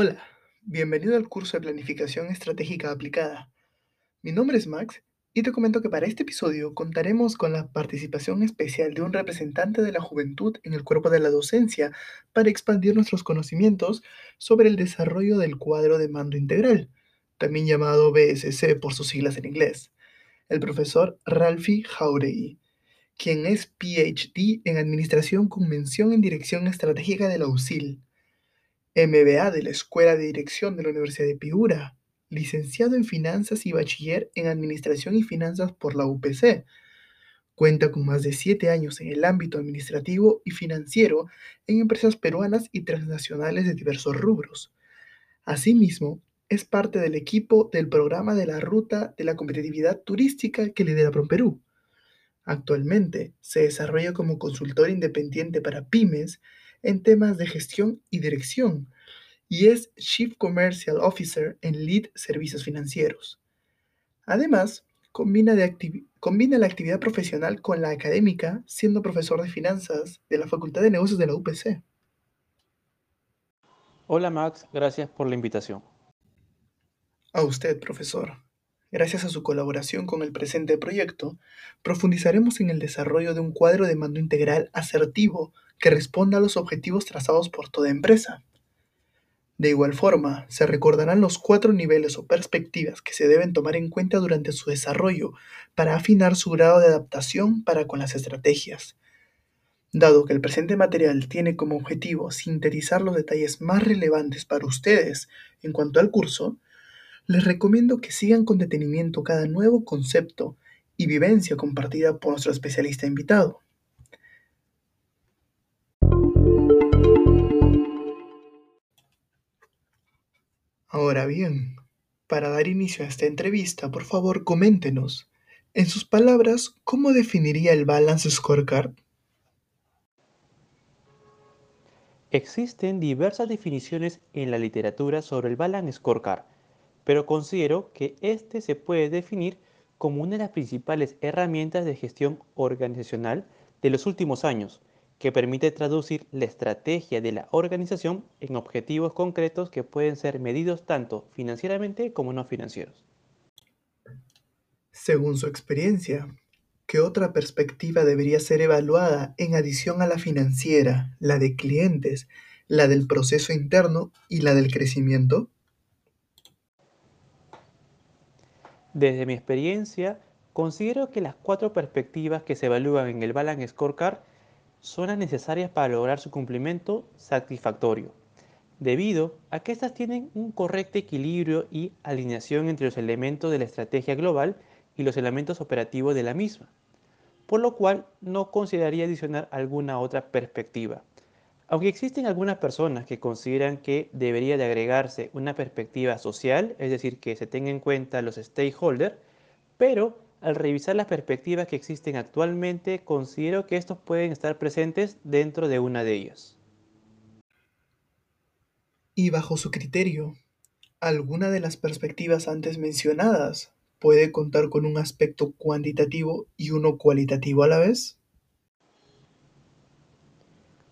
Hola, bienvenido al curso de Planificación Estratégica Aplicada. Mi nombre es Max y te comento que para este episodio contaremos con la participación especial de un representante de la juventud en el cuerpo de la docencia para expandir nuestros conocimientos sobre el desarrollo del cuadro de mando integral, también llamado BSC por sus siglas en inglés, el profesor Ralphie Jauregui, quien es PhD en Administración con mención en Dirección Estratégica de la UCIL MBA de la Escuela de Dirección de la Universidad de Piura, licenciado en Finanzas y bachiller en Administración y Finanzas por la UPC. Cuenta con más de siete años en el ámbito administrativo y financiero en empresas peruanas y transnacionales de diversos rubros. Asimismo, es parte del equipo del programa de la Ruta de la Competitividad Turística que lidera PROMPERÚ. Actualmente se desarrolla como consultor independiente para pymes en temas de gestión y dirección y es Chief Commercial Officer en Lead Servicios Financieros. Además, combina, combina, la actividad profesional con la académica, siendo profesor de finanzas de la Facultad de Negocios de la UPC. Hola Max, gracias por la invitación. A usted, profesor. Gracias a su colaboración con el presente proyecto, profundizaremos en el desarrollo de un cuadro de mando integral asertivo que responda a los objetivos trazados por toda empresa. De igual forma, se recordarán los cuatro niveles o perspectivas que se deben tomar en cuenta durante su desarrollo para afinar su grado de adaptación para con las estrategias. Dado que el presente material tiene como objetivo sintetizar los detalles más relevantes para ustedes en cuanto al curso, les recomiendo que sigan con detenimiento cada nuevo concepto y vivencia compartida por nuestro especialista invitado. Ahora bien, para dar inicio a esta entrevista, por favor coméntenos, en sus palabras, ¿cómo definiría el Balance Scorecard? Existen diversas definiciones en la literatura sobre el Balance Scorecard pero considero que este se puede definir como una de las principales herramientas de gestión organizacional de los últimos años, que permite traducir la estrategia de la organización en objetivos concretos que pueden ser medidos tanto financieramente como no financieros. Según su experiencia, ¿qué otra perspectiva debería ser evaluada en adición a la financiera, la de clientes, la del proceso interno y la del crecimiento? Desde mi experiencia, considero que las cuatro perspectivas que se evalúan en el Balance Scorecard son las necesarias para lograr su cumplimiento satisfactorio, debido a que estas tienen un correcto equilibrio y alineación entre los elementos de la estrategia global y los elementos operativos de la misma, por lo cual no consideraría adicionar alguna otra perspectiva. Aunque existen algunas personas que consideran que debería de agregarse una perspectiva social, es decir, que se tenga en cuenta los stakeholders, pero al revisar las perspectivas que existen actualmente, considero que estos pueden estar presentes dentro de una de ellas. Y bajo su criterio, ¿alguna de las perspectivas antes mencionadas puede contar con un aspecto cuantitativo y uno cualitativo a la vez?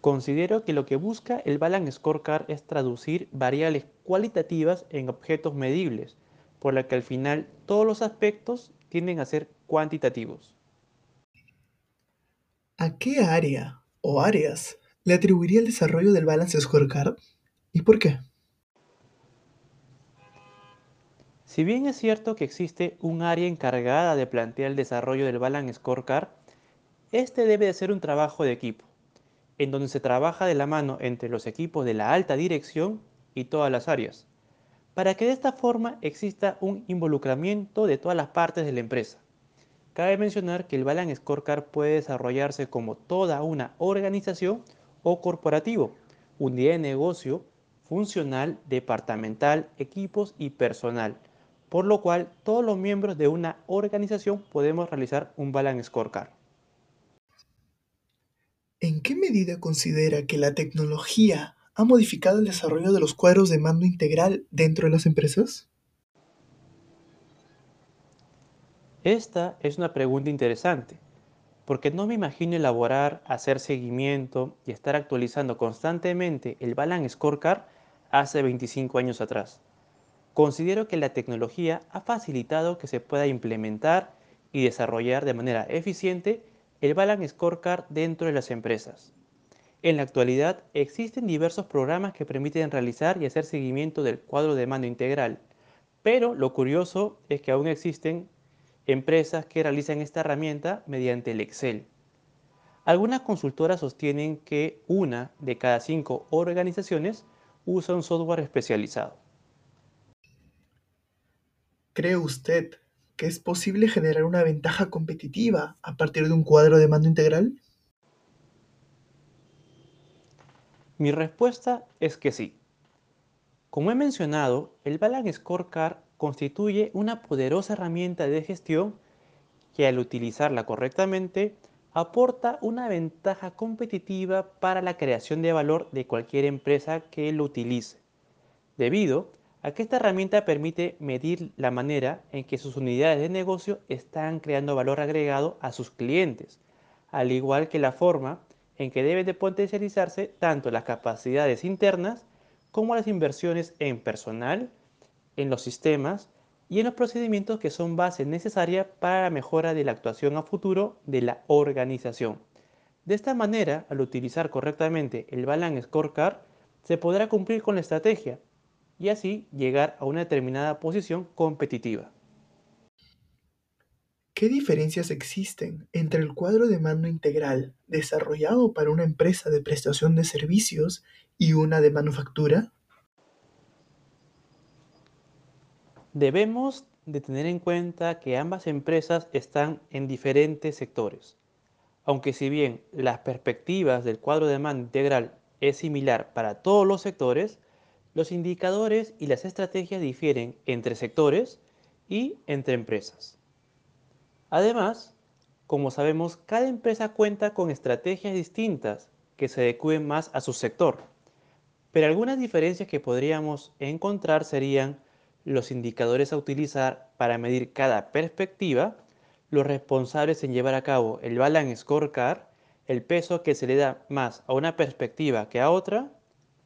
Considero que lo que busca el Balance Scorecard es traducir variables cualitativas en objetos medibles, por lo que al final todos los aspectos tienden a ser cuantitativos. ¿A qué área o áreas le atribuiría el desarrollo del Balance Scorecard y por qué? Si bien es cierto que existe un área encargada de plantear el desarrollo del Balance Scorecard, este debe de ser un trabajo de equipo en donde se trabaja de la mano entre los equipos de la alta dirección y todas las áreas, para que de esta forma exista un involucramiento de todas las partes de la empresa. Cabe mencionar que el Balance Scorecard puede desarrollarse como toda una organización o corporativo, un día de negocio, funcional, departamental, equipos y personal, por lo cual todos los miembros de una organización podemos realizar un Balance Scorecard. ¿En qué medida considera que la tecnología ha modificado el desarrollo de los cuadros de mando integral dentro de las empresas? Esta es una pregunta interesante, porque no me imagino elaborar, hacer seguimiento y estar actualizando constantemente el Balance Scorecard hace 25 años atrás. Considero que la tecnología ha facilitado que se pueda implementar y desarrollar de manera eficiente el Balance Scorecard dentro de las empresas. En la actualidad existen diversos programas que permiten realizar y hacer seguimiento del cuadro de mando integral, pero lo curioso es que aún existen empresas que realizan esta herramienta mediante el Excel. Algunas consultoras sostienen que una de cada cinco organizaciones usa un software especializado. ¿Cree usted que es posible generar una ventaja competitiva a partir de un cuadro de mando integral? Mi respuesta es que sí. Como he mencionado, el Balance Scorecard constituye una poderosa herramienta de gestión que al utilizarla correctamente aporta una ventaja competitiva para la creación de valor de cualquier empresa que lo utilice, debido a que esta herramienta permite medir la manera en que sus unidades de negocio están creando valor agregado a sus clientes, al igual que la forma en que deben de potencializarse tanto las capacidades internas como las inversiones en personal, en los sistemas y en los procedimientos que son base necesaria para la mejora de la actuación a futuro de la organización. De esta manera, al utilizar correctamente el Balance Scorecard, se podrá cumplir con la estrategia y así llegar a una determinada posición competitiva. ¿Qué diferencias existen entre el cuadro de mando integral desarrollado para una empresa de prestación de servicios y una de manufactura? Debemos de tener en cuenta que ambas empresas están en diferentes sectores. Aunque si bien las perspectivas del cuadro de mando integral es similar para todos los sectores, los indicadores y las estrategias difieren entre sectores y entre empresas. Además, como sabemos, cada empresa cuenta con estrategias distintas que se adecúen más a su sector. Pero algunas diferencias que podríamos encontrar serían los indicadores a utilizar para medir cada perspectiva, los responsables en llevar a cabo el Balance Scorecard, el peso que se le da más a una perspectiva que a otra,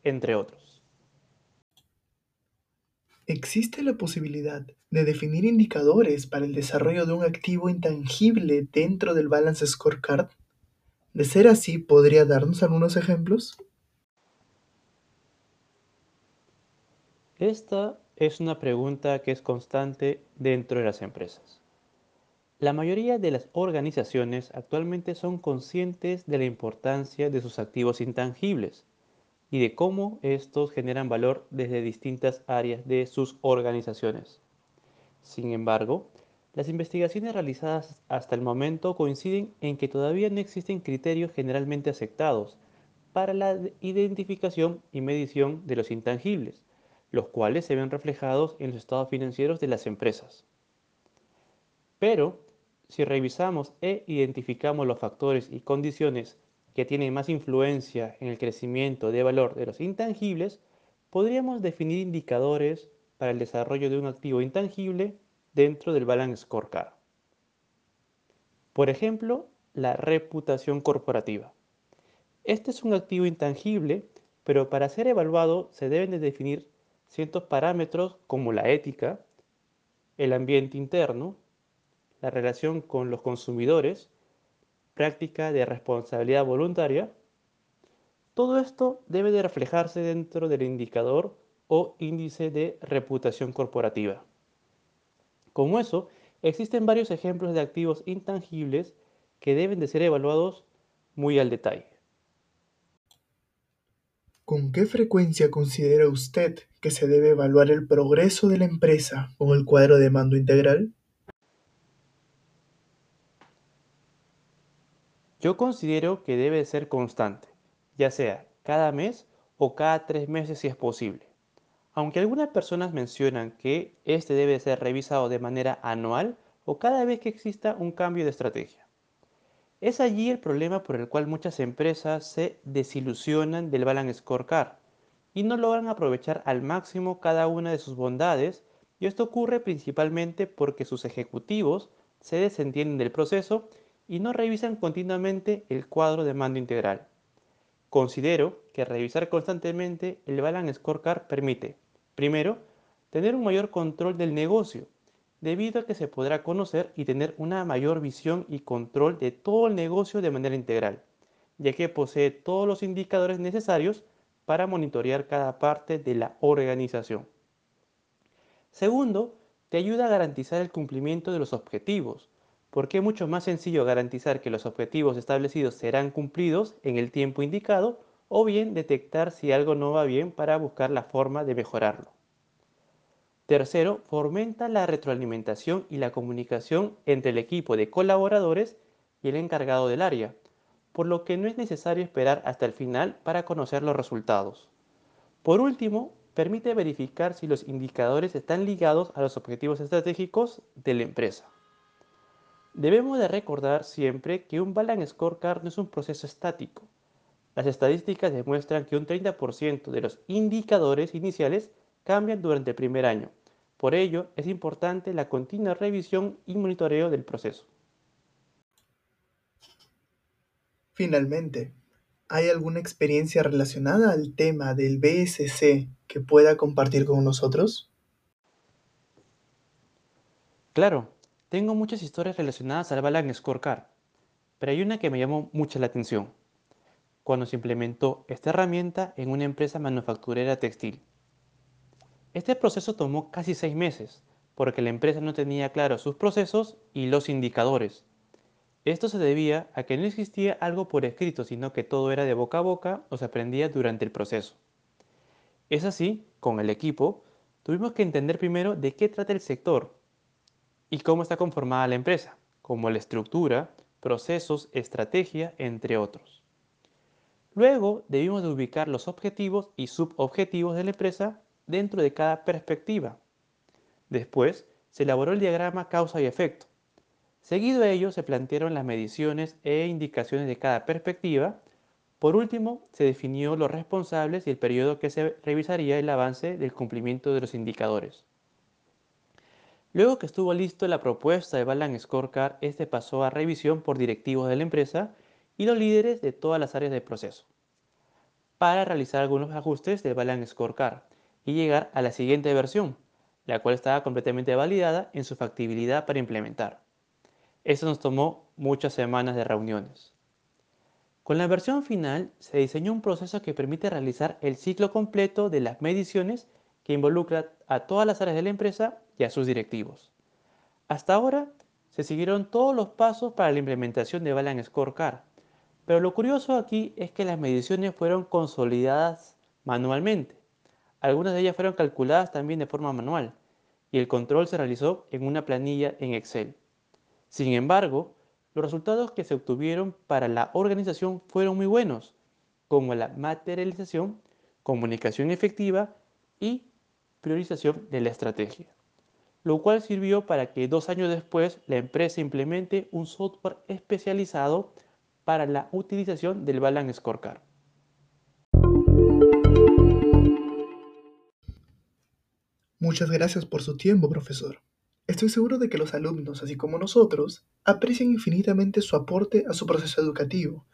entre otros. ¿Existe la posibilidad de definir indicadores para el desarrollo de un activo intangible dentro del Balance Scorecard? De ser así, ¿podría darnos algunos ejemplos? Esta es una pregunta que es constante dentro de las empresas. La mayoría de las organizaciones actualmente son conscientes de la importancia de sus activos intangibles y de cómo estos generan valor desde distintas áreas de sus organizaciones. Sin embargo, las investigaciones realizadas hasta el momento coinciden en que todavía no existen criterios generalmente aceptados para la identificación y medición de los intangibles, los cuales se ven reflejados en los estados financieros de las empresas. Pero, si revisamos e identificamos los factores y condiciones que tiene más influencia en el crecimiento de valor de los intangibles, podríamos definir indicadores para el desarrollo de un activo intangible dentro del Balance Scorecard. Por ejemplo, la reputación corporativa. Este es un activo intangible, pero para ser evaluado se deben de definir ciertos parámetros como la ética, el ambiente interno, la relación con los consumidores, práctica de responsabilidad voluntaria, todo esto debe de reflejarse dentro del indicador o índice de reputación corporativa. Como eso, existen varios ejemplos de activos intangibles que deben de ser evaluados muy al detalle. ¿Con qué frecuencia considera usted que se debe evaluar el progreso de la empresa con el cuadro de mando integral? Yo considero que debe ser constante, ya sea cada mes o cada tres meses si es posible. Aunque algunas personas mencionan que este debe ser revisado de manera anual o cada vez que exista un cambio de estrategia. Es allí el problema por el cual muchas empresas se desilusionan del Balance Scorecard y no logran aprovechar al máximo cada una de sus bondades y esto ocurre principalmente porque sus ejecutivos se desentienden del proceso y no revisan continuamente el cuadro de mando integral. Considero que revisar constantemente el Balance Scorecard permite, primero, tener un mayor control del negocio, debido a que se podrá conocer y tener una mayor visión y control de todo el negocio de manera integral, ya que posee todos los indicadores necesarios para monitorear cada parte de la organización. Segundo, te ayuda a garantizar el cumplimiento de los objetivos, porque es mucho más sencillo garantizar que los objetivos establecidos serán cumplidos en el tiempo indicado o bien detectar si algo no va bien para buscar la forma de mejorarlo. Tercero, fomenta la retroalimentación y la comunicación entre el equipo de colaboradores y el encargado del área, por lo que no es necesario esperar hasta el final para conocer los resultados. Por último, permite verificar si los indicadores están ligados a los objetivos estratégicos de la empresa. Debemos de recordar siempre que un Balance Scorecard no es un proceso estático. Las estadísticas demuestran que un 30% de los indicadores iniciales cambian durante el primer año. Por ello, es importante la continua revisión y monitoreo del proceso. Finalmente, ¿hay alguna experiencia relacionada al tema del BSC que pueda compartir con nosotros? Claro, tengo muchas historias relacionadas al Balance Scorecard, pero hay una que me llamó mucho la atención. Cuando se implementó esta herramienta en una empresa manufacturera textil. Este proceso tomó casi seis meses, porque la empresa no tenía claros sus procesos y los indicadores. Esto se debía a que no existía algo por escrito, sino que todo era de boca a boca o se aprendía durante el proceso. Es así, con el equipo, tuvimos que entender primero de qué trata el sector, y cómo está conformada la empresa, como la estructura, procesos, estrategia, entre otros. Luego debimos de ubicar los objetivos y subobjetivos de la empresa dentro de cada perspectiva. Después se elaboró el diagrama causa y efecto. Seguido a ello se plantearon las mediciones e indicaciones de cada perspectiva. Por último, se definió los responsables y el periodo que se revisaría el avance del cumplimiento de los indicadores. Luego que estuvo listo la propuesta de Balance Scorecard, este pasó a revisión por directivos de la empresa y los líderes de todas las áreas del proceso para realizar algunos ajustes del Balance Scorecard y llegar a la siguiente versión, la cual estaba completamente validada en su factibilidad para implementar. Esto nos tomó muchas semanas de reuniones. Con la versión final se diseñó un proceso que permite realizar el ciclo completo de las mediciones que involucra a todas las áreas de la empresa y a sus directivos. Hasta ahora se siguieron todos los pasos para la implementación de Balance Scorecard, pero lo curioso aquí es que las mediciones fueron consolidadas manualmente. Algunas de ellas fueron calculadas también de forma manual y el control se realizó en una planilla en Excel. Sin embargo, los resultados que se obtuvieron para la organización fueron muy buenos, como la materialización, comunicación efectiva y priorización de la estrategia, lo cual sirvió para que dos años después la empresa implemente un software especializado para la utilización del Balance Scorecard. Muchas gracias por su tiempo, profesor. Estoy seguro de que los alumnos, así como nosotros, aprecian infinitamente su aporte a su proceso educativo.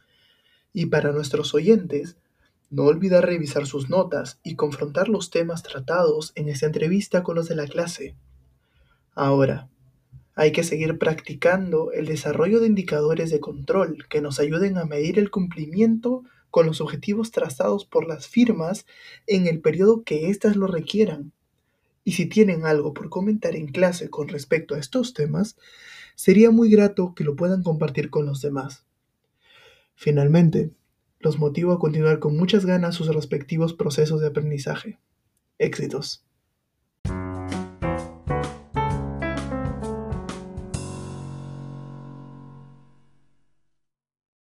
Y para nuestros oyentes, no olvidar revisar sus notas y confrontar los temas tratados en esta entrevista con los de la clase. Ahora, hay que seguir practicando el desarrollo de indicadores de control que nos ayuden a medir el cumplimiento con los objetivos trazados por las firmas en el periodo que éstas lo requieran. Y si tienen algo por comentar en clase con respecto a estos temas, sería muy grato que lo puedan compartir con los demás. Finalmente, los motivo a continuar con muchas ganas sus respectivos procesos de aprendizaje. Éxitos.